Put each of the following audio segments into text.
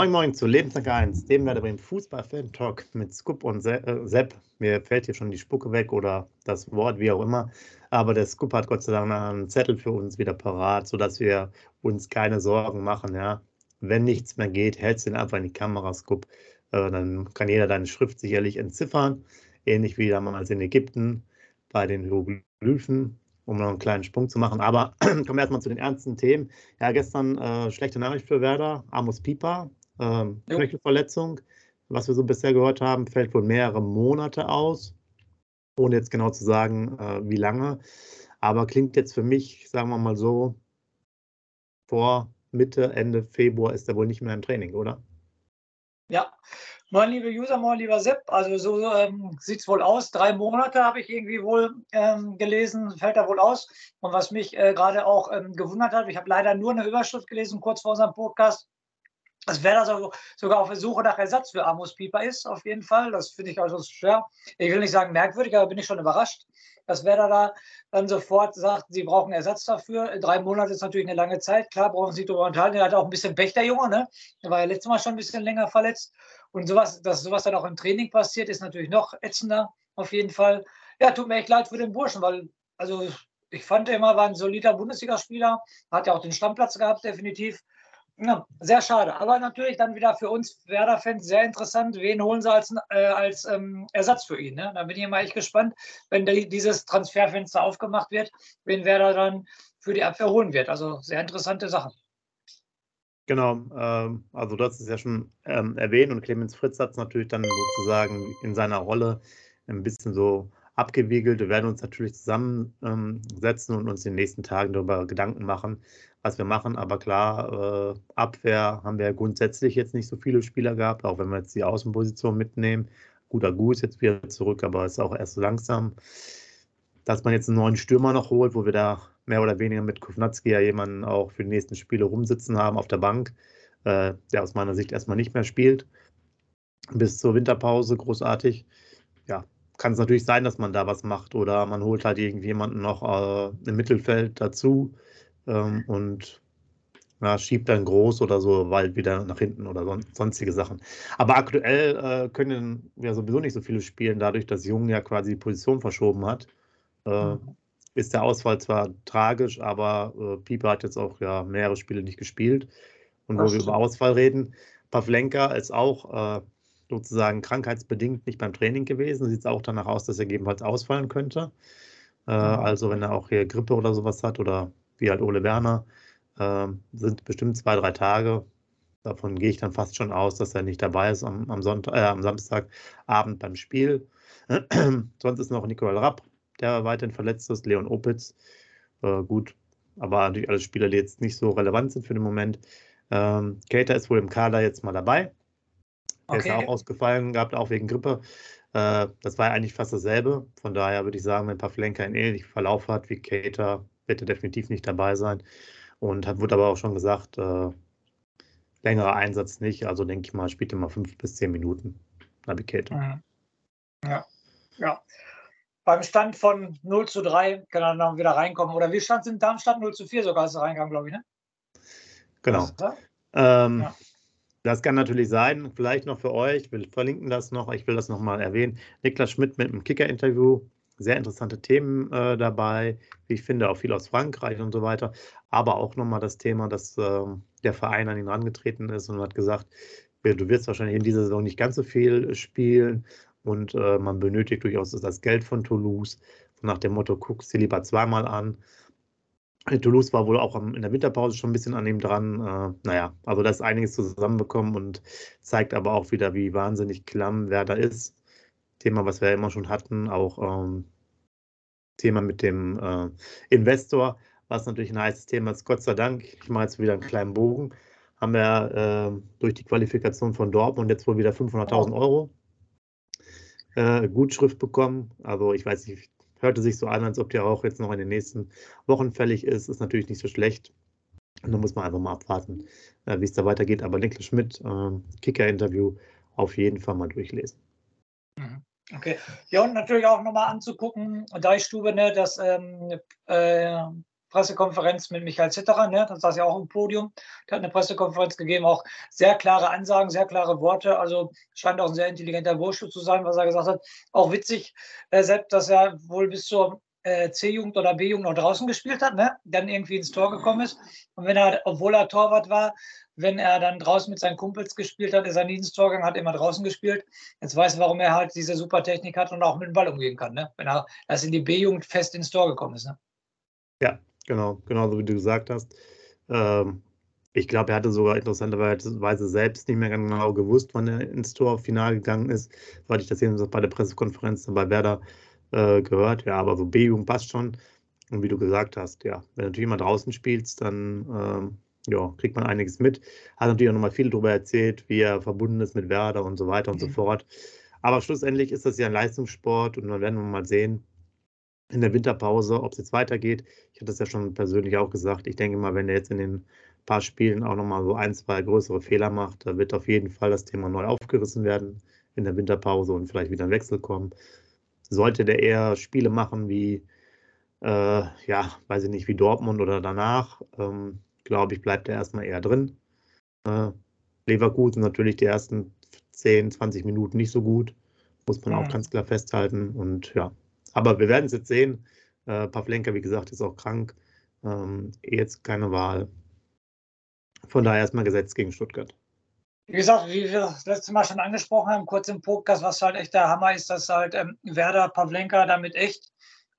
Moin Moin zu Lebenslang 1, dem werde beim Fußball-Fan-Talk mit Scoop und äh, Sepp. Mir fällt hier schon die Spucke weg oder das Wort, wie auch immer. Aber der Scoop hat Gott sei Dank einen Zettel für uns wieder parat, sodass wir uns keine Sorgen machen. Ja. Wenn nichts mehr geht, hältst du den einfach in die Kamera, Scoop. Äh, dann kann jeder deine Schrift sicherlich entziffern. Ähnlich wie damals in Ägypten bei den Hieroglyphen um noch einen kleinen Sprung zu machen. Aber kommen wir erstmal zu den ernsten Themen. Ja, gestern äh, schlechte Nachricht für Werder. Amos Pieper, ähm, Knöchelverletzung. Was wir so bisher gehört haben, fällt wohl mehrere Monate aus, ohne jetzt genau zu sagen, äh, wie lange. Aber klingt jetzt für mich, sagen wir mal so, vor Mitte, Ende Februar ist er wohl nicht mehr im Training, oder? Ja, Moin, liebe User, moin, lieber Sepp. Also so ähm, sieht es wohl aus. Drei Monate habe ich irgendwie wohl ähm, gelesen, fällt da wohl aus. Und was mich äh, gerade auch ähm, gewundert hat, ich habe leider nur eine Überschrift gelesen, kurz vor unserem Podcast, dass Werder so, sogar auf der Suche nach Ersatz für Amos Pieper ist, auf jeden Fall. Das finde ich also schwer. Ich will nicht sagen merkwürdig, aber bin ich schon überrascht, dass Werder da dann sofort sagt, sie brauchen Ersatz dafür. Drei Monate ist natürlich eine lange Zeit. Klar, brauchen sie darüber unterhalten. Der hat auch ein bisschen Pech, der Junge. Ne? Der war ja letztes Mal schon ein bisschen länger verletzt. Und sowas, dass sowas dann auch im Training passiert, ist natürlich noch ätzender, auf jeden Fall. Ja, tut mir echt leid für den Burschen, weil, also ich fand er immer, war ein solider Bundesligaspieler, hat ja auch den Stammplatz gehabt, definitiv. Ja, sehr schade. Aber natürlich dann wieder für uns Werder-Fans sehr interessant. Wen holen sie als, äh, als ähm, Ersatz für ihn? Ne? Da bin ich mal echt gespannt, wenn die, dieses Transferfenster aufgemacht wird, wen Werder dann für die Abwehr holen wird. Also sehr interessante Sachen. Genau, ähm, also du hast es ja schon ähm, erwähnt und Clemens Fritz hat es natürlich dann sozusagen in seiner Rolle ein bisschen so abgewiegelt. Wir werden uns natürlich zusammensetzen ähm, und uns in den nächsten Tagen darüber Gedanken machen, was wir machen. Aber klar, äh, Abwehr haben wir grundsätzlich jetzt nicht so viele Spieler gehabt, auch wenn wir jetzt die Außenposition mitnehmen. Guter Gu ist jetzt wieder zurück, aber ist auch erst so langsam. Dass man jetzt einen neuen Stürmer noch holt, wo wir da mehr oder weniger mit Kovnatski ja jemanden auch für die nächsten Spiele rumsitzen haben auf der Bank, äh, der aus meiner Sicht erstmal nicht mehr spielt. Bis zur Winterpause großartig. Ja, kann es natürlich sein, dass man da was macht oder man holt halt irgendjemanden noch äh, im Mittelfeld dazu ähm, und ja, schiebt dann groß oder so weit wieder nach hinten oder son sonstige Sachen. Aber aktuell äh, können wir sowieso nicht so viele spielen, dadurch, dass Jung ja quasi die Position verschoben hat. Äh, mhm ist der Ausfall zwar tragisch, aber äh, Pieper hat jetzt auch ja mehrere Spiele nicht gespielt. Und wo wir über Ausfall reden, Pavlenka ist auch äh, sozusagen krankheitsbedingt nicht beim Training gewesen. Sieht es auch danach aus, dass er gegebenenfalls ausfallen könnte. Äh. Also wenn er auch hier Grippe oder sowas hat oder wie halt Ole Werner, äh, sind bestimmt zwei, drei Tage. Davon gehe ich dann fast schon aus, dass er nicht dabei ist am, am, Sonntag, äh, am Samstagabend beim Spiel. Sonst ist noch Nicole Rapp der weiterhin verletzt ist, Leon Opitz. Äh, gut, aber natürlich alle Spieler, die jetzt nicht so relevant sind für den Moment. Ähm, Cater ist wohl im Kader jetzt mal dabei. Er okay. ist ja auch ausgefallen gehabt, auch wegen Grippe. Äh, das war ja eigentlich fast dasselbe. Von daher würde ich sagen, wenn Pavlenka einen ähnlichen Verlauf hat wie Cater, wird er definitiv nicht dabei sein. Und hat, wurde aber auch schon gesagt, äh, längerer Einsatz nicht. Also denke ich mal, spielt er mal fünf bis zehn Minuten. Navigator. Mhm. Ja, ja beim Stand von 0 zu 3 kann er dann wieder reinkommen. Oder wie stand es in Darmstadt? 0 zu 4 sogar als er reinkam, glaube ich, ne? Genau. Ähm, ja. Das kann natürlich sein. Vielleicht noch für euch, wir verlinken das noch, ich will das nochmal erwähnen. Niklas Schmidt mit einem Kicker-Interview. Sehr interessante Themen äh, dabei, wie ich finde, auch viel aus Frankreich und so weiter. Aber auch nochmal das Thema, dass äh, der Verein an ihn herangetreten ist und hat gesagt, du wirst wahrscheinlich in dieser Saison nicht ganz so viel spielen, und äh, man benötigt durchaus das Geld von Toulouse. Nach dem Motto, guck sie lieber zweimal an. Toulouse war wohl auch in der Winterpause schon ein bisschen an ihm dran. Äh, naja, also da ist einiges zusammenbekommen und zeigt aber auch wieder, wie wahnsinnig klamm wer da ist. Thema, was wir ja immer schon hatten, auch ähm, Thema mit dem äh, Investor, was natürlich ein heißes Thema ist. Gott sei Dank, ich mache jetzt wieder einen kleinen Bogen, haben wir äh, durch die Qualifikation von Dortmund jetzt wohl wieder 500.000 Euro äh, Gutschrift bekommen. Also ich weiß nicht, hörte sich so an, als ob der auch jetzt noch in den nächsten Wochen fällig ist. Ist natürlich nicht so schlecht. Und da muss man einfach mal abwarten, äh, wie es da weitergeht. Aber Niklas Schmidt, äh, Kicker-Interview, auf jeden Fall mal durchlesen. Mhm. Okay. Ja, und natürlich auch nochmal anzugucken, Deichstube, ne, dass ähm, äh, Pressekonferenz mit Michael Zitterer, ne? das saß ja auch im Podium, der hat eine Pressekonferenz gegeben, auch sehr klare Ansagen, sehr klare Worte, also scheint auch ein sehr intelligenter Bursche zu sein, was er gesagt hat. Auch witzig, äh, selbst, dass er wohl bis zur äh, C-Jugend oder B-Jugend noch draußen gespielt hat, ne? dann irgendwie ins Tor gekommen ist. Und wenn er, obwohl er Torwart war, wenn er dann draußen mit seinen Kumpels gespielt hat, ist er nie ins Tor gegangen, hat immer draußen gespielt. Jetzt weiß warum er halt diese super Technik hat und auch mit dem Ball umgehen kann, ne? wenn er erst in die B-Jugend fest ins Tor gekommen ist. Ne? Ja, genau, genauso wie du gesagt hast. Ähm, ich glaube, er hatte sogar interessanterweise selbst nicht mehr genau gewusst, wann er ins Torfinale gegangen ist, weil ich das eben bei der Pressekonferenz bei Werder äh, gehört. Ja, aber so B-Jugend passt schon. Und wie du gesagt hast, ja, wenn du natürlich immer draußen spielst, dann ähm, ja, kriegt man einiges mit. Hat natürlich auch nochmal viel darüber erzählt, wie er verbunden ist mit Werder und so weiter und mhm. so fort. Aber schlussendlich ist das ja ein Leistungssport und dann werden wir mal sehen in der Winterpause, ob es jetzt weitergeht. Ich hatte das ja schon persönlich auch gesagt. Ich denke mal, wenn er jetzt in den paar Spielen auch nochmal so ein, zwei größere Fehler macht, da wird auf jeden Fall das Thema neu aufgerissen werden in der Winterpause und vielleicht wieder ein Wechsel kommen. Sollte der eher Spiele machen wie, äh, ja, weiß ich nicht, wie Dortmund oder danach, ähm, glaube ich, bleibt er erstmal eher drin. Äh, Leverkusen natürlich die ersten 10, 20 Minuten nicht so gut, muss man ja. auch ganz klar festhalten. Und ja, aber wir werden es jetzt sehen. Äh, Pavlenka, wie gesagt, ist auch krank. Ähm, jetzt keine Wahl. Von daher erstmal gesetzt gegen Stuttgart. Wie gesagt, wie wir das letzte Mal schon angesprochen haben, kurz im Podcast, was halt echt der Hammer ist, dass halt ähm, Werder Pavlenka damit echt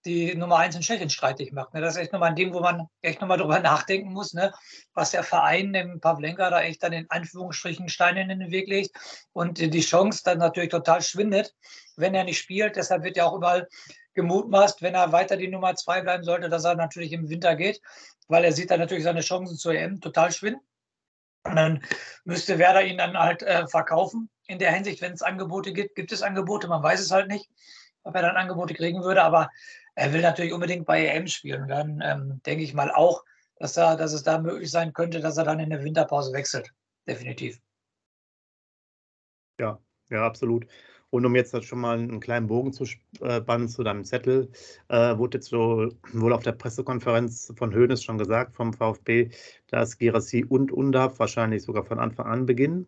die Nummer eins in Tschechien streitig macht. Ne? Das ist echt nochmal ein Ding, wo man echt nochmal drüber nachdenken muss, ne? was der Verein dem Pavlenka da echt dann in Anführungsstrichen Steine in den Weg legt und die Chance dann natürlich total schwindet, wenn er nicht spielt. Deshalb wird ja auch überall gemutmaßt, wenn er weiter die Nummer zwei bleiben sollte, dass er natürlich im Winter geht, weil er sieht dann natürlich seine Chancen zur EM total schwinden. Und dann müsste Werder ihn dann halt äh, verkaufen. In der Hinsicht, wenn es Angebote gibt, gibt es Angebote, man weiß es halt nicht, ob er dann Angebote kriegen würde, aber er will natürlich unbedingt bei EM spielen. dann ähm, denke ich mal auch, dass, er, dass es da möglich sein könnte, dass er dann in der Winterpause wechselt. Definitiv. Ja, ja, absolut. Und um jetzt schon mal einen kleinen Bogen zu spannen zu deinem Zettel, äh, wurde jetzt so wohl auf der Pressekonferenz von Hoeneß schon gesagt, vom VfB, dass Gerassi und Undaf wahrscheinlich sogar von Anfang an beginnen.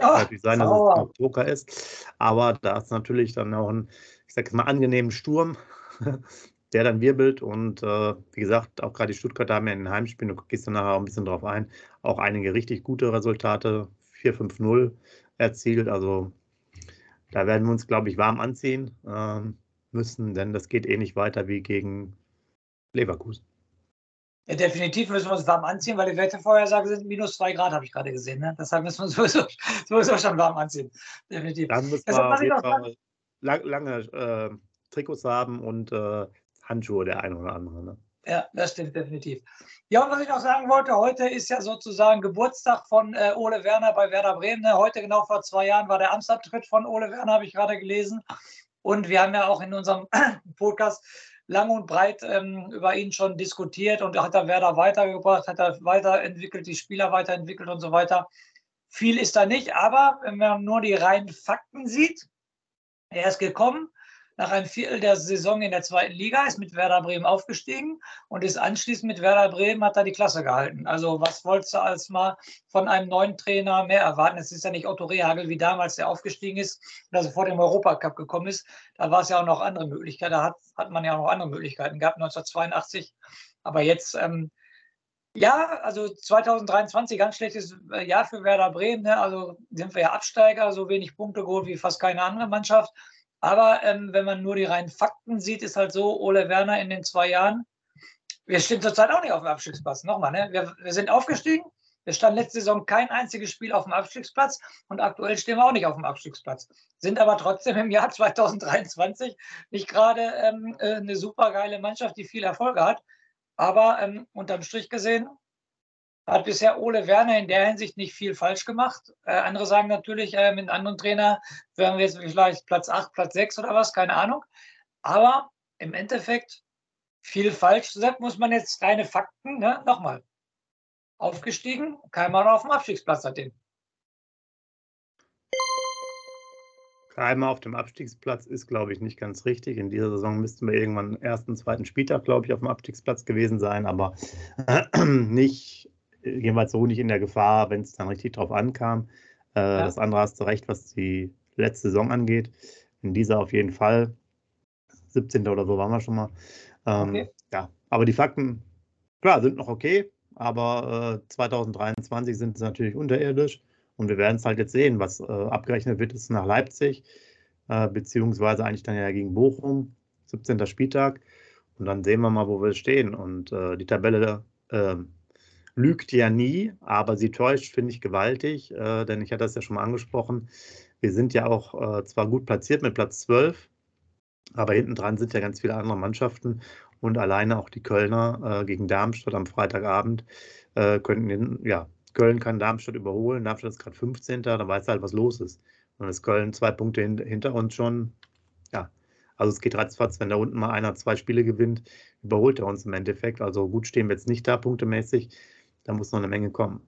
Ach, natürlich sein, dass es Poker ist. Aber da ist natürlich dann auch ein, ich sage jetzt mal, angenehmen Sturm der dann wirbelt. Und äh, wie gesagt, auch gerade die Stuttgarter haben ja in den Heimspielen, du gehst dann nachher auch ein bisschen drauf ein, auch einige richtig gute Resultate, 4-5-0 erzielt. Also da werden wir uns, glaube ich, warm anziehen äh, müssen, denn das geht eh nicht weiter wie gegen Leverkusen. Ja, definitiv müssen wir uns warm anziehen, weil die Wettervorhersagen sind minus zwei Grad, habe ich gerade gesehen. Ne? Deshalb müssen wir uns sowieso, sowieso schon warm anziehen. Definitiv. Dann müssen wir lang, lange äh, Trikots haben und äh, Handschuhe, der eine oder andere. Ne? Ja, das stimmt definitiv. Ja, und was ich noch sagen wollte, heute ist ja sozusagen Geburtstag von äh, Ole Werner bei Werder Bremen. Ne? Heute, genau vor zwei Jahren, war der Amtsabtritt von Ole Werner, habe ich gerade gelesen. Und wir haben ja auch in unserem Podcast lang und breit ähm, über ihn schon diskutiert und hat er Werder weitergebracht, hat er weiterentwickelt, die Spieler weiterentwickelt und so weiter. Viel ist da nicht, aber wenn man nur die reinen Fakten sieht, er ist gekommen, nach einem Viertel der Saison in der zweiten Liga, ist mit Werder Bremen aufgestiegen und ist anschließend mit Werder Bremen, hat er die Klasse gehalten. Also was wolltest du als mal von einem neuen Trainer mehr erwarten? Es ist ja nicht Otto Rehagel wie damals, der aufgestiegen ist und also vor dem Europacup gekommen ist. Da war es ja auch noch andere Möglichkeiten, da hat, hat man ja auch noch andere Möglichkeiten gehabt, 1982. Aber jetzt, ähm, ja, also 2023 ganz schlechtes äh, Jahr für Werder Bremen. Ne? Also sind wir ja Absteiger, so wenig Punkte geholt wie fast keine andere Mannschaft. Aber ähm, wenn man nur die reinen Fakten sieht, ist halt so, Ole Werner in den zwei Jahren, wir stehen zurzeit auch nicht auf dem Abstiegsplatz. Nochmal, ne? wir, wir sind aufgestiegen. Wir standen letzte Saison kein einziges Spiel auf dem Abstiegsplatz und aktuell stehen wir auch nicht auf dem Abstiegsplatz. Sind aber trotzdem im Jahr 2023 nicht gerade ähm, äh, eine super geile Mannschaft, die viel Erfolge hat. Aber ähm, unterm Strich gesehen hat bisher Ole Werner in der Hinsicht nicht viel falsch gemacht. Äh, andere sagen natürlich, äh, mit einem anderen Trainer wären wir jetzt vielleicht Platz 8, Platz 6 oder was, keine Ahnung. Aber im Endeffekt viel falsch gesagt, muss man jetzt reine Fakten, ne? nochmal, aufgestiegen, kein Mann auf dem Abstiegsplatz seitdem. dreimal auf dem Abstiegsplatz ist, glaube ich, nicht ganz richtig. In dieser Saison müssten wir irgendwann ersten, zweiten Spieltag, glaube ich, auf dem Abstiegsplatz gewesen sein, aber nicht, jedenfalls so nicht in der Gefahr, wenn es dann richtig drauf ankam. Äh, ja. Das andere hast du recht, was die letzte Saison angeht. In dieser auf jeden Fall. 17. oder so waren wir schon mal. Ähm, okay. Ja, aber die Fakten, klar, sind noch okay, aber äh, 2023 sind sie natürlich unterirdisch. Und wir werden es halt jetzt sehen, was äh, abgerechnet wird, ist nach Leipzig, äh, beziehungsweise eigentlich dann ja gegen Bochum, 17. Spieltag. Und dann sehen wir mal, wo wir stehen. Und äh, die Tabelle ähm, lügt ja nie, aber sie täuscht, finde ich, gewaltig, äh, denn ich hatte das ja schon mal angesprochen. Wir sind ja auch äh, zwar gut platziert mit Platz 12, aber hinten dran sind ja ganz viele andere Mannschaften und alleine auch die Kölner äh, gegen Darmstadt am Freitagabend könnten den, ja, Köln kann Darmstadt überholen. Darmstadt ist gerade 15. Da weiß halt, was los ist. Und ist Köln zwei Punkte hin, hinter uns schon. Ja, also es geht ratzfatz, wenn da unten mal einer zwei Spiele gewinnt, überholt er uns im Endeffekt. Also gut stehen wir jetzt nicht da punktemäßig. Da muss noch eine Menge kommen.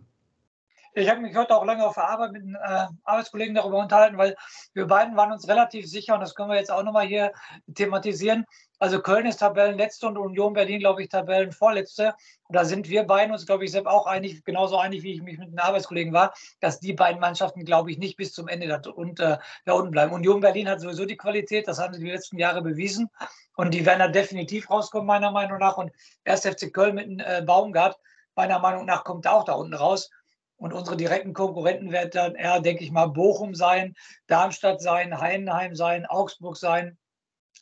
Ich habe mich heute auch lange auf der Arbeit mit einem äh, Arbeitskollegen darüber unterhalten, weil wir beiden waren uns relativ sicher, und das können wir jetzt auch nochmal hier thematisieren. Also Köln ist Tabellenletzte und Union Berlin, glaube ich, Tabellenvorletzte. Und da sind wir beiden uns, glaube ich, selbst auch einig, genauso einig, wie ich mich mit einem Arbeitskollegen war, dass die beiden Mannschaften, glaube ich, nicht bis zum Ende da, und, äh, da unten bleiben. Union Berlin hat sowieso die Qualität, das haben sie die letzten Jahre bewiesen. Und die werden da definitiv rauskommen, meiner Meinung nach. Und erst FC Köln mit einem äh, Baumgart, meiner Meinung nach, kommt auch da unten raus. Und unsere direkten Konkurrenten werden dann eher, denke ich mal, Bochum sein, Darmstadt sein, Heidenheim sein, Augsburg sein.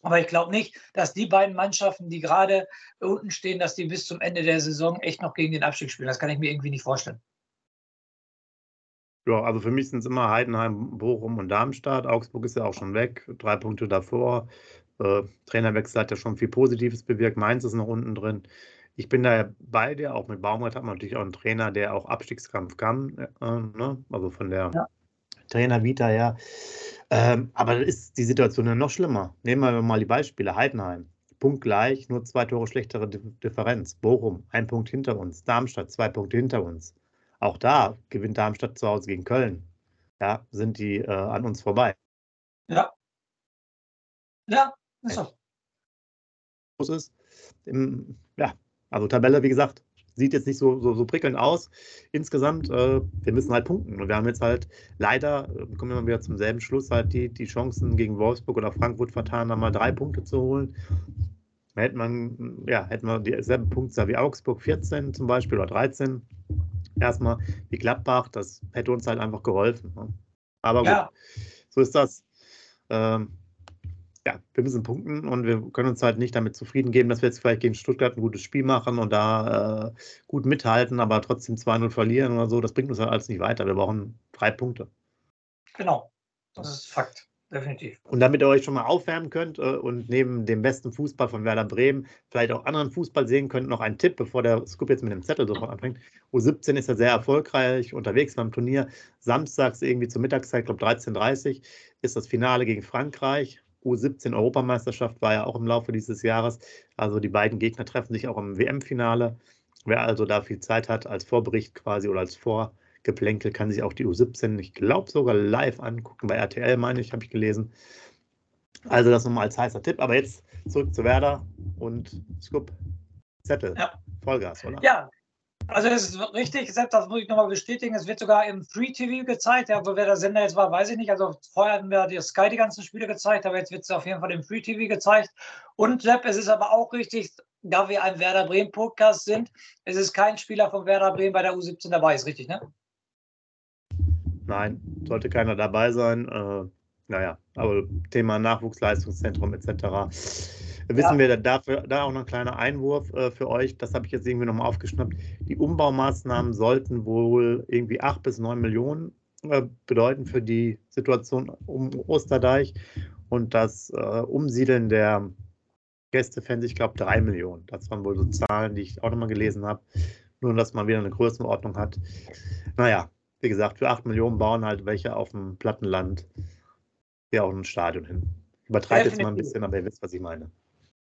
Aber ich glaube nicht, dass die beiden Mannschaften, die gerade unten stehen, dass die bis zum Ende der Saison echt noch gegen den Abstieg spielen. Das kann ich mir irgendwie nicht vorstellen. Ja, also für mich sind es immer Heidenheim, Bochum und Darmstadt. Augsburg ist ja auch schon weg, drei Punkte davor. Äh, Trainerwechsel hat ja schon viel Positives bewirkt. Mainz ist noch unten drin ich bin da bei dir, auch mit Baumgart hat man natürlich auch einen Trainer, der auch Abstiegskampf kann, äh, ne? also von der ja. Trainer Vita her. Ähm, aber da ist die Situation ja noch schlimmer. Nehmen wir mal die Beispiele. Heidenheim, Punkt gleich, nur zwei Tore schlechtere Differenz. Bochum, ein Punkt hinter uns. Darmstadt, zwei Punkte hinter uns. Auch da gewinnt Darmstadt zu Hause gegen Köln. Ja, sind die äh, an uns vorbei. Ja. Ja, ist so. Ist, im, ja, also Tabelle, wie gesagt, sieht jetzt nicht so, so, so prickelnd aus. Insgesamt, äh, wir müssen halt punkten. Und wir haben jetzt halt leider, äh, kommen wir mal wieder zum selben Schluss, halt die, die Chancen gegen Wolfsburg oder Frankfurt vertan, da mal drei Punkte zu holen. Da hätte man, ja, hätten wir dieselben Punkte wie Augsburg, 14 zum Beispiel oder 13. Erstmal wie Gladbach, das hätte uns halt einfach geholfen. Ne? Aber gut, ja. so ist das. Ähm, ja, wir müssen punkten und wir können uns halt nicht damit zufrieden geben, dass wir jetzt vielleicht gegen Stuttgart ein gutes Spiel machen und da äh, gut mithalten, aber trotzdem 2-0 verlieren oder so. Das bringt uns halt alles nicht weiter. Wir brauchen drei Punkte. Genau, das ist Fakt. Definitiv. Und damit ihr euch schon mal aufwärmen könnt äh, und neben dem besten Fußball von Werder Bremen vielleicht auch anderen Fußball sehen könnt, noch ein Tipp, bevor der Scoop jetzt mit dem Zettel sofort anfängt. U17 ist ja sehr erfolgreich unterwegs beim Turnier. Samstags irgendwie zur Mittagszeit, ich glaube 13.30 Uhr, ist das Finale gegen Frankreich. U17-Europameisterschaft war ja auch im Laufe dieses Jahres. Also die beiden Gegner treffen sich auch im WM-Finale. Wer also da viel Zeit hat, als Vorbericht quasi oder als Vorgeplänkel, kann sich auch die U17, ich glaube sogar live angucken. Bei RTL, meine ich, habe ich gelesen. Also das nochmal als heißer Tipp. Aber jetzt zurück zu Werder und Scoop. Zettel. Ja. Vollgas, oder? Ja, also das ist richtig, selbst das muss ich nochmal bestätigen. Es wird sogar im Free TV gezeigt. Ja, wo wer der Sender jetzt war, weiß ich nicht. Also vorher hatten wir die Sky die ganzen Spiele gezeigt, aber jetzt wird es auf jeden Fall im Free TV gezeigt. Und Sepp, es ist aber auch richtig, da wir ein Werder Bremen Podcast sind, es ist kein Spieler von Werder Bremen bei der U17 dabei, ist richtig, ne? Nein, sollte keiner dabei sein. Äh, naja, aber Thema Nachwuchsleistungszentrum etc wissen ja. wir, dafür, da auch noch ein kleiner Einwurf äh, für euch, das habe ich jetzt irgendwie nochmal aufgeschnappt. Die Umbaumaßnahmen sollten wohl irgendwie 8 bis 9 Millionen äh, bedeuten für die Situation um Osterdeich und das äh, Umsiedeln der Gästefans, ich glaube 3 Millionen. Das waren wohl so Zahlen, die ich auch nochmal gelesen habe. Nur, dass man wieder eine Größenordnung hat. Naja, wie gesagt, für 8 Millionen bauen halt welche auf dem Plattenland ja auch ein Stadion hin. Übertreibt jetzt mal ein bisschen, aber ihr wisst, was ich meine.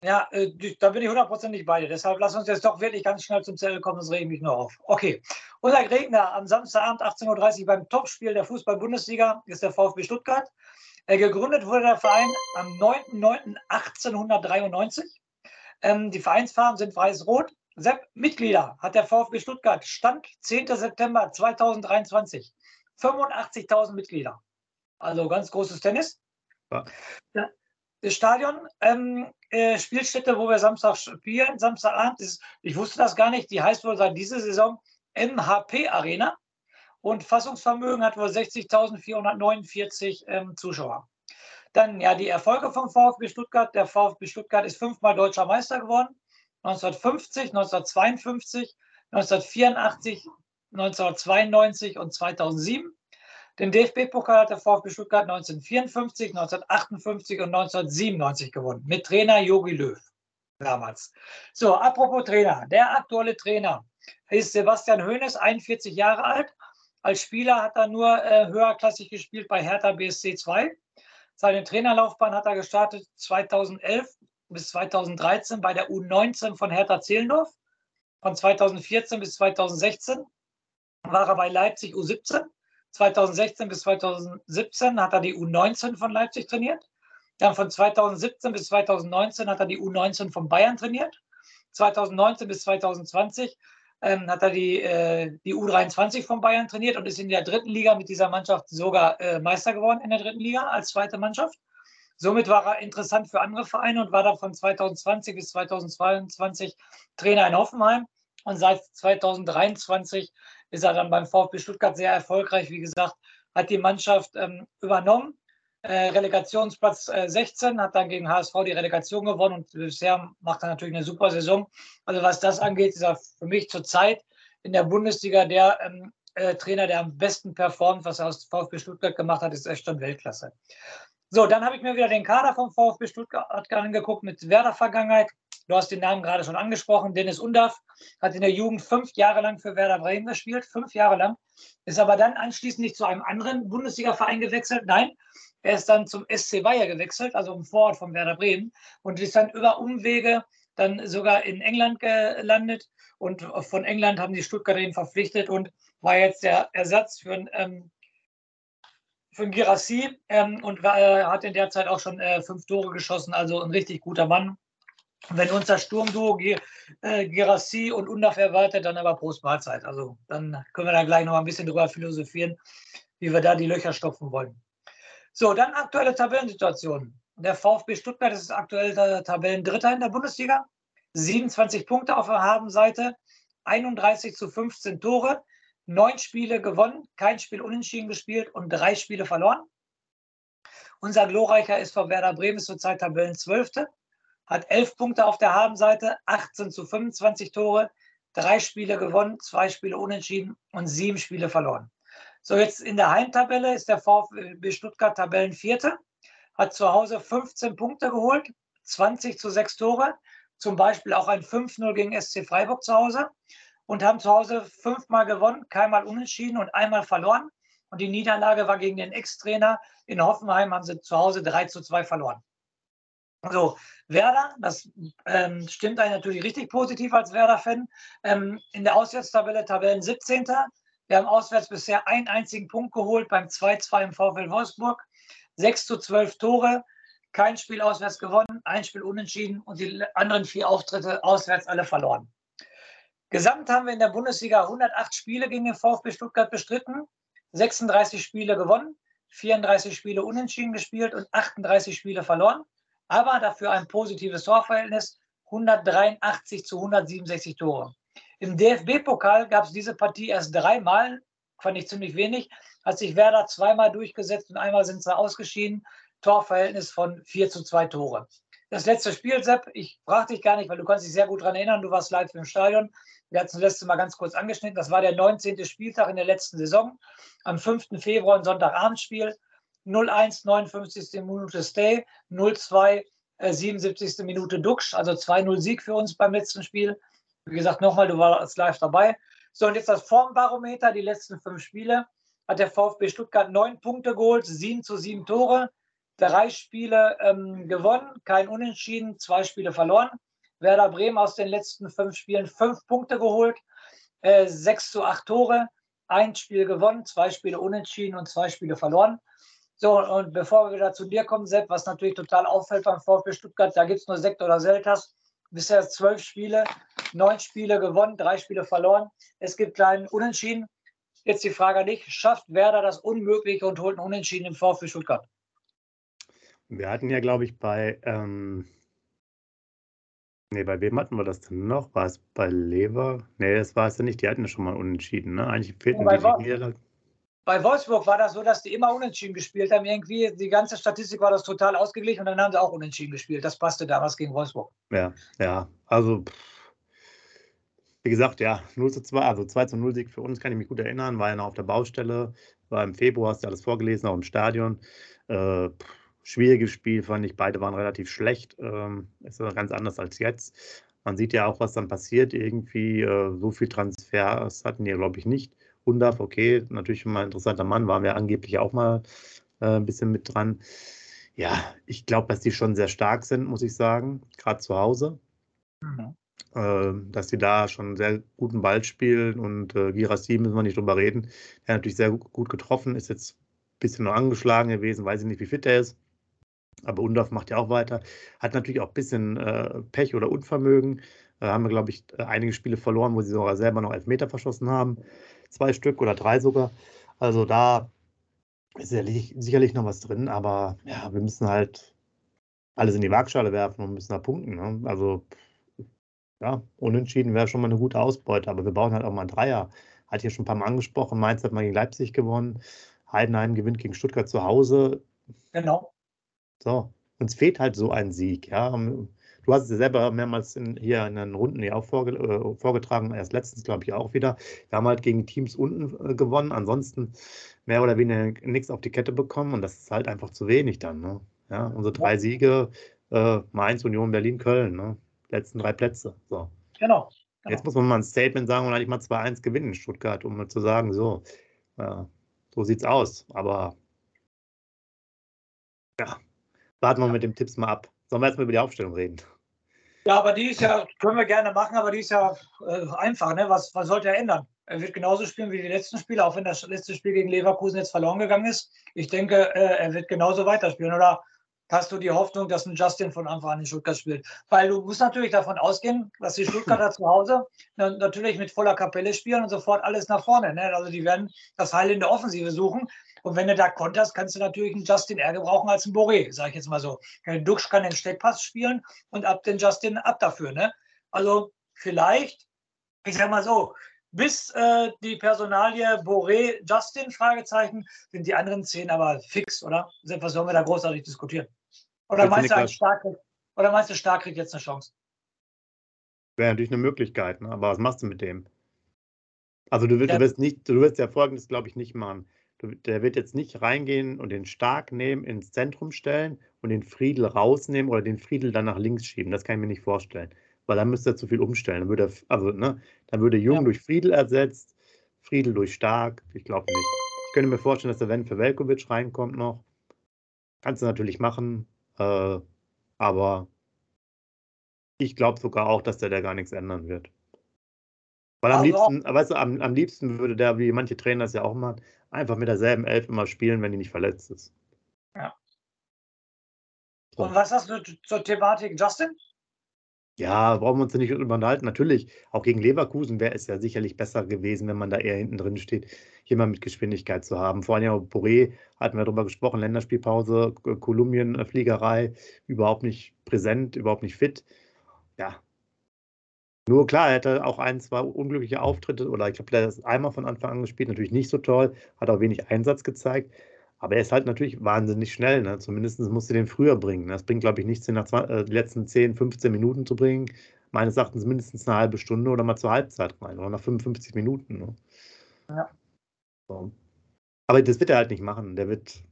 Ja, äh, da bin ich hundertprozentig bei dir. Deshalb lass uns jetzt doch wirklich ganz schnell zum Zettel kommen, sonst rege ich mich nur auf. Okay. Unser Gegner am Samstagabend 18.30 Uhr beim Topspiel der Fußball-Bundesliga ist der VfB Stuttgart. Äh, gegründet wurde der Verein am 9.9.1893. Ähm, die Vereinsfarben sind weiß-rot. Sepp, Mitglieder hat der VfB Stuttgart. Stand 10. September 2023. 85.000 Mitglieder. Also ganz großes Tennis. Ja. Das Stadion, ähm, äh, Spielstätte, wo wir Samstag spielen, Samstagabend, ist, ich wusste das gar nicht, die heißt wohl seit dieser Saison MHP Arena und Fassungsvermögen hat wohl 60.449 ähm, Zuschauer. Dann ja die Erfolge vom VfB Stuttgart. Der VfB Stuttgart ist fünfmal deutscher Meister geworden. 1950, 1952, 1984, 1992 und 2007. Den DFB-Pokal hat der VfB Stuttgart 1954, 1958 und 1997 gewonnen. Mit Trainer Jogi Löw damals. So, apropos Trainer. Der aktuelle Trainer ist Sebastian Hoeneß, 41 Jahre alt. Als Spieler hat er nur äh, höherklassig gespielt bei Hertha BSC 2. Seine Trainerlaufbahn hat er gestartet 2011 bis 2013 bei der U19 von Hertha Zehlendorf. Von 2014 bis 2016 war er bei Leipzig U17. 2016 bis 2017 hat er die U19 von Leipzig trainiert. Dann von 2017 bis 2019 hat er die U19 von Bayern trainiert. 2019 bis 2020 ähm, hat er die, äh, die U23 von Bayern trainiert und ist in der dritten Liga mit dieser Mannschaft sogar äh, Meister geworden in der dritten Liga als zweite Mannschaft. Somit war er interessant für andere Vereine und war dann von 2020 bis 2022 Trainer in Hoffenheim. Und seit 2023 ist er dann beim VfB Stuttgart sehr erfolgreich. Wie gesagt, hat die Mannschaft ähm, übernommen. Äh, Relegationsplatz äh, 16, hat dann gegen HSV die Relegation gewonnen und bisher macht er natürlich eine super Saison. Also was das angeht, ist er für mich zurzeit in der Bundesliga der ähm, äh, Trainer, der am besten performt. Was er aus VfB Stuttgart gemacht hat, ist echt schon Weltklasse. So, dann habe ich mir wieder den Kader vom VfB Stuttgart angeguckt mit Werder-Vergangenheit. Du hast den Namen gerade schon angesprochen. Dennis Undaff hat in der Jugend fünf Jahre lang für Werder Bremen gespielt, fünf Jahre lang. Ist aber dann anschließend nicht zu einem anderen Bundesliga-Verein gewechselt. Nein, er ist dann zum SC Bayer gewechselt, also im Vorort von Werder Bremen. Und ist dann über Umwege dann sogar in England gelandet. Und von England haben die Stuttgarter ihn verpflichtet und war jetzt der Ersatz für einen ähm, für Girassi ähm, und war, äh, hat in der Zeit auch schon äh, fünf Tore geschossen, also ein richtig guter Mann. Wenn unser Sturmduo äh, Gerassi und Undaf erwartet, dann aber Prost Mahlzeit. Also dann können wir da gleich noch ein bisschen drüber philosophieren, wie wir da die Löcher stopfen wollen. So, dann aktuelle Tabellensituation. Der VfB Stuttgart ist aktuell der Tabellendritter in der Bundesliga. 27 Punkte auf der Habenseite, 31 zu 15 Tore, neun Spiele gewonnen, kein Spiel unentschieden gespielt und drei Spiele verloren. Unser Glorreicher ist von Werder Bremen zurzeit Tabellenzwölfte hat elf Punkte auf der Habenseite, 18 zu 25 Tore, drei Spiele gewonnen, zwei Spiele unentschieden und sieben Spiele verloren. So, jetzt in der Heimtabelle ist der VfB Stuttgart Tabellenvierte, hat zu Hause 15 Punkte geholt, 20 zu 6 Tore, zum Beispiel auch ein 5-0 gegen SC Freiburg zu Hause und haben zu Hause fünfmal gewonnen, keinmal unentschieden und einmal verloren. Und die Niederlage war gegen den Ex-Trainer in Hoffenheim, haben sie zu Hause 3 zu 2 verloren. So, Werder, das ähm, stimmt einen natürlich richtig positiv als Werder-Fan. Ähm, in der Auswärtstabelle Tabellen 17. Wir haben auswärts bisher einen einzigen Punkt geholt beim 2-2 im VfL Wolfsburg. 6 zu 12 Tore, kein Spiel auswärts gewonnen, ein Spiel unentschieden und die anderen vier Auftritte auswärts alle verloren. Gesamt haben wir in der Bundesliga 108 Spiele gegen den VfB Stuttgart bestritten, 36 Spiele gewonnen, 34 Spiele unentschieden gespielt und 38 Spiele verloren aber dafür ein positives Torverhältnis, 183 zu 167 Tore. Im DFB-Pokal gab es diese Partie erst dreimal, fand ich ziemlich wenig, hat sich Werder zweimal durchgesetzt und einmal sind sie ausgeschieden. Torverhältnis von 4 zu 2 Tore. Das letzte Spiel, Sepp, ich frage dich gar nicht, weil du kannst dich sehr gut daran erinnern, du warst live im Stadion. Wir hatten das letzte Mal ganz kurz angeschnitten. Das war der 19. Spieltag in der letzten Saison. Am 5. Februar ein Sonntagabendspiel. 0-1, 59. Minute Stay, 0-2, äh, 77. Minute Duxch, also 2-0 Sieg für uns beim letzten Spiel. Wie gesagt, nochmal, du warst live dabei. So, und jetzt das Formbarometer, die letzten fünf Spiele. Hat der VfB Stuttgart neun Punkte geholt, sieben zu sieben Tore, drei Spiele ähm, gewonnen, kein Unentschieden, zwei Spiele verloren. Werder Bremen aus den letzten fünf Spielen fünf Punkte geholt, äh, sechs zu acht Tore, ein Spiel gewonnen, zwei Spiele unentschieden und zwei Spiele verloren. So, und bevor wir wieder zu dir kommen, Sepp, was natürlich total auffällt beim VfB Stuttgart, da gibt es nur Sekt oder Selters. Bisher zwölf Spiele, neun Spiele gewonnen, drei Spiele verloren. Es gibt kleinen Unentschieden. Jetzt die Frage an dich: Schafft Werder das Unmögliche und holt einen Unentschieden im VfB Stuttgart? Wir hatten ja, glaube ich, bei, ähm, nee, bei wem hatten wir das denn noch? War es bei Lever? Nee, das war es ja nicht. Die hatten ja schon mal unentschieden, ne? Eigentlich fehlten bei, die Wo Niederlage. Bei Wolfsburg war das so, dass die immer unentschieden gespielt haben. Irgendwie, die ganze Statistik war das total ausgeglichen und dann haben sie auch unentschieden gespielt. Das passte damals gegen Wolfsburg. Ja, ja, also wie gesagt, ja, 0 zu 2, also 2 zu 0 Sieg für uns, kann ich mich gut erinnern, war ja noch auf der Baustelle, war im Februar, hast du alles vorgelesen, auch im Stadion. Äh, schwieriges Spiel, fand ich, beide waren relativ schlecht, ähm, ist aber ganz anders als jetzt. Man sieht ja auch, was dann passiert, irgendwie äh, so viel Transfers hatten die, glaube ich, nicht. Undaf, okay, natürlich schon mal ein interessanter Mann, waren wir angeblich auch mal äh, ein bisschen mit dran. Ja, ich glaube, dass die schon sehr stark sind, muss ich sagen, gerade zu Hause. Mhm. Äh, dass die da schon einen sehr guten Ball spielen und äh, Girassi müssen wir nicht drüber reden. Der hat natürlich sehr gut getroffen, ist jetzt ein bisschen nur angeschlagen gewesen, weiß ich nicht, wie fit er ist. Aber Undorf macht ja auch weiter. Hat natürlich auch ein bisschen äh, Pech oder Unvermögen. Äh, haben wir, glaube ich, äh, einige Spiele verloren, wo sie sogar selber noch Elfmeter verschossen haben. Zwei Stück oder drei sogar. Also da ist sicherlich, sicherlich noch was drin, aber ja, wir müssen halt alles in die Waagschale werfen und müssen da punkten. Ne? Also ja, unentschieden wäre schon mal eine gute Ausbeute, aber wir brauchen halt auch mal einen Dreier. Hat hier schon ein paar Mal angesprochen. Mainz hat mal gegen Leipzig gewonnen. Heidenheim gewinnt gegen Stuttgart zu Hause. Genau. So, uns fehlt halt so ein Sieg. Ja. Du hast es ja selber mehrmals in, hier in den Runden hier auch vorge äh, vorgetragen, erst letztens, glaube ich, auch wieder. Wir haben halt gegen Teams unten äh, gewonnen, ansonsten mehr oder weniger nichts auf die Kette bekommen und das ist halt einfach zu wenig dann. Ne? Ja, unsere drei Siege, äh, Mainz, Union, Berlin, Köln, ne? letzten drei Plätze. So. Genau. genau. Jetzt muss man mal ein Statement sagen und eigentlich mal 2-1 gewinnen in Stuttgart, um zu sagen, so, ja, so sieht's aus. Aber ja, warten wir mit dem Tipps mal ab. Sollen wir erstmal über die Aufstellung reden? Ja, aber die ist ja, können wir gerne machen, aber die ist ja äh, einfach. Ne? Was, was sollte er ändern? Er wird genauso spielen wie die letzten Spiele, auch wenn das letzte Spiel gegen Leverkusen jetzt verloren gegangen ist. Ich denke, äh, er wird genauso weiterspielen. Oder hast du die Hoffnung, dass ein Justin von Anfang an in Stuttgart spielt? Weil du musst natürlich davon ausgehen, dass die Stuttgarter zu Hause natürlich mit voller Kapelle spielen und sofort alles nach vorne. Ne? Also die werden das Heil in der Offensive suchen. Und wenn du da konterst, kannst du natürlich einen Justin eher gebrauchen als einen Boré, sage ich jetzt mal so. Der Duxch kann den Steckpass spielen und ab den Justin ab dafür. Ne? Also vielleicht, ich sag mal so, bis äh, die Personalie Boré, Justin, Fragezeichen, sind die anderen zehn aber fix, oder? Was sollen wir da großartig diskutieren? Oder meinst, du Stark, oder meinst du, Stark kriegt jetzt eine Chance? Wäre natürlich eine Möglichkeit, ne? aber was machst du mit dem? Also du, du wirst nicht, du wirst ja folgendes, glaube ich, nicht machen. Du, der wird jetzt nicht reingehen und den Stark nehmen, ins Zentrum stellen und den Friedel rausnehmen oder den Friedel dann nach links schieben. Das kann ich mir nicht vorstellen. Weil dann müsste er zu viel umstellen. Dann würde, also, ne, dann würde Jung ja. durch Friedel ersetzt, Friedel durch Stark. Ich glaube nicht. Ich könnte mir vorstellen, dass der Wenn für Velkovic reinkommt noch. Kannst du natürlich machen. Äh, aber ich glaube sogar auch, dass der da gar nichts ändern wird. Weil am also, liebsten, weißt du, am, am liebsten würde der, wie manche Trainer das ja auch machen, einfach mit derselben Elf immer spielen, wenn die nicht verletzt ist. Ja. So. Und was hast du zur Thematik Justin? Ja, brauchen wir uns nicht unterhalten. Natürlich, auch gegen Leverkusen wäre es ja sicherlich besser gewesen, wenn man da eher hinten drin steht, jemand mit Geschwindigkeit zu haben. Vor allem ja Boré hatten wir darüber gesprochen, Länderspielpause, Kolumbien, Fliegerei, überhaupt nicht präsent, überhaupt nicht fit. Ja, nur klar, er hatte auch ein, zwei unglückliche Auftritte oder ich glaube, er ist einmal von Anfang an gespielt, natürlich nicht so toll, hat auch wenig Einsatz gezeigt. Aber er ist halt natürlich wahnsinnig schnell. Ne? Zumindest musste den früher bringen. Das bringt, glaube ich, nichts, den nach 20, äh, die letzten 10, 15 Minuten zu bringen. Meines Erachtens mindestens eine halbe Stunde oder mal zur Halbzeit rein oder nach 55 Minuten. Ne? Ja. So. Aber das wird er halt nicht machen. Der wird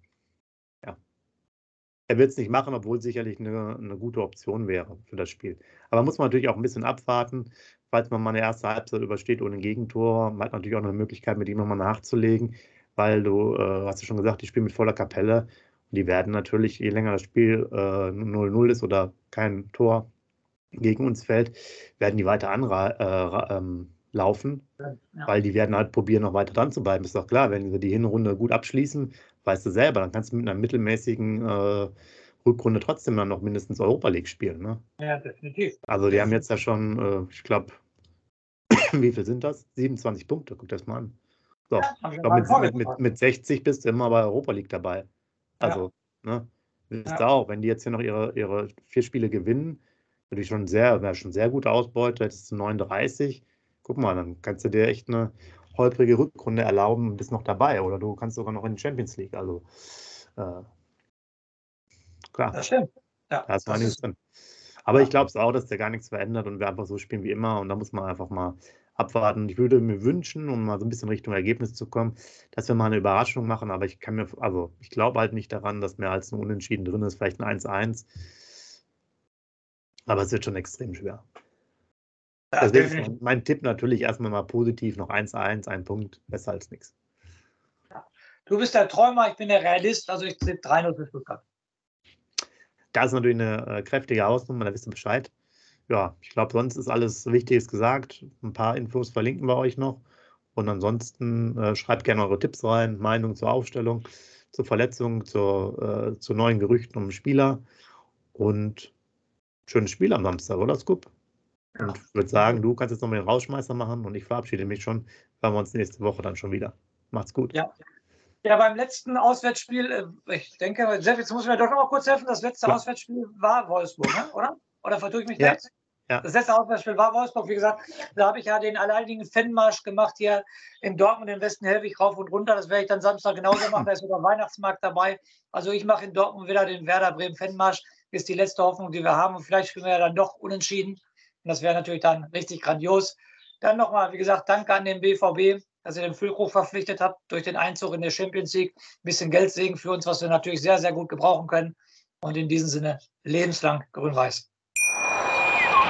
er wird es nicht machen, obwohl es sicherlich eine, eine, gute Option wäre für das Spiel. Aber muss man natürlich auch ein bisschen abwarten, falls man mal eine erste Halbzeit übersteht ohne Gegentor. Man hat natürlich auch eine Möglichkeit, mit ihm nochmal nachzulegen, weil du, äh, hast ja schon gesagt, die spielen mit voller Kapelle die werden natürlich, je länger das Spiel 0-0 äh, ist oder kein Tor gegen uns fällt, werden die weiter anlaufen, äh, ja. weil die werden halt probieren, noch weiter dran zu bleiben. Ist doch klar, wenn sie die Hinrunde gut abschließen, weißt du selber, dann kannst du mit einer mittelmäßigen äh, Rückrunde trotzdem dann noch mindestens Europa League spielen. Ne? Ja, definitiv. Also die haben jetzt ja schon, äh, ich glaube, wie viel sind das? 27 Punkte, guck das mal an. So, ja, ich glaube, mit, mit, mit, 60 bist du immer bei Europa League dabei. Also, ja. ne? Wisst ja. auch, wenn die jetzt hier noch ihre, ihre vier Spiele gewinnen, würde ich schon sehr, wäre schon sehr gute Ausbeute, hättest du 39. Guck mal, dann kannst du dir echt eine holprige Rückrunde erlauben und bist noch dabei. Oder du kannst sogar noch in die Champions League. Also äh, klar. Das stimmt. Ja, da ist noch nichts drin. Aber ich glaube es auch, dass der gar nichts verändert und wir einfach so spielen wie immer. Und da muss man einfach mal abwarten. Ich würde mir wünschen, um mal so ein bisschen Richtung Ergebnis zu kommen, dass wir mal eine Überraschung machen. Aber ich kann mir, also ich glaube halt nicht daran, dass mehr als ein Unentschieden drin ist, vielleicht ein 1-1. Aber es wird schon extrem schwer. Ja, Deswegen ist mein Tipp natürlich erstmal mal positiv, noch 1-1, ein Punkt, besser als nichts. Du bist der Träumer, ich bin der Realist, also ich tippe 3-0 für Stuttgart. Das ist natürlich eine äh, kräftige Hausnummer, da wisst ihr Bescheid ja, ich glaube, sonst ist alles Wichtiges gesagt. Ein paar Infos verlinken wir euch noch. Und ansonsten äh, schreibt gerne eure Tipps rein, Meinung zur Aufstellung, zur Verletzung, zur, äh, zu neuen Gerüchten um Spieler. Und schönes Spiel am Samstag, oder Scoop? Ja. Und ich würde sagen, du kannst jetzt noch mal den Rausschmeißer machen und ich verabschiede mich schon. Hören wir uns nächste Woche dann schon wieder. Macht's gut. Ja. Ja, beim letzten Auswärtsspiel, äh, ich denke, Jeff, jetzt muss ich mir doch noch mal kurz helfen. Das letzte ja. Auswärtsspiel war Wolfsburg, ne? oder? Oder vertue ich mich ja. jetzt? Ja. Das letzte Auswärtsspiel war Wolfsburg, wie gesagt. Da habe ich ja den alleinigen Fanmarsch gemacht hier in Dortmund, im Westen Helwig rauf und runter. Das werde ich dann Samstag genauso machen. Da ist sogar Weihnachtsmarkt dabei. Also ich mache in Dortmund wieder den Werder Bremen Fanmarsch. Ist die letzte Hoffnung, die wir haben. Und vielleicht spielen wir ja dann doch unentschieden. Und das wäre natürlich dann richtig grandios. Dann nochmal, wie gesagt, danke an den BVB, dass ihr den Füllkrug verpflichtet habt durch den Einzug in der Champions League. Ein bisschen Geldsegen für uns, was wir natürlich sehr, sehr gut gebrauchen können. Und in diesem Sinne lebenslang grün-weiß.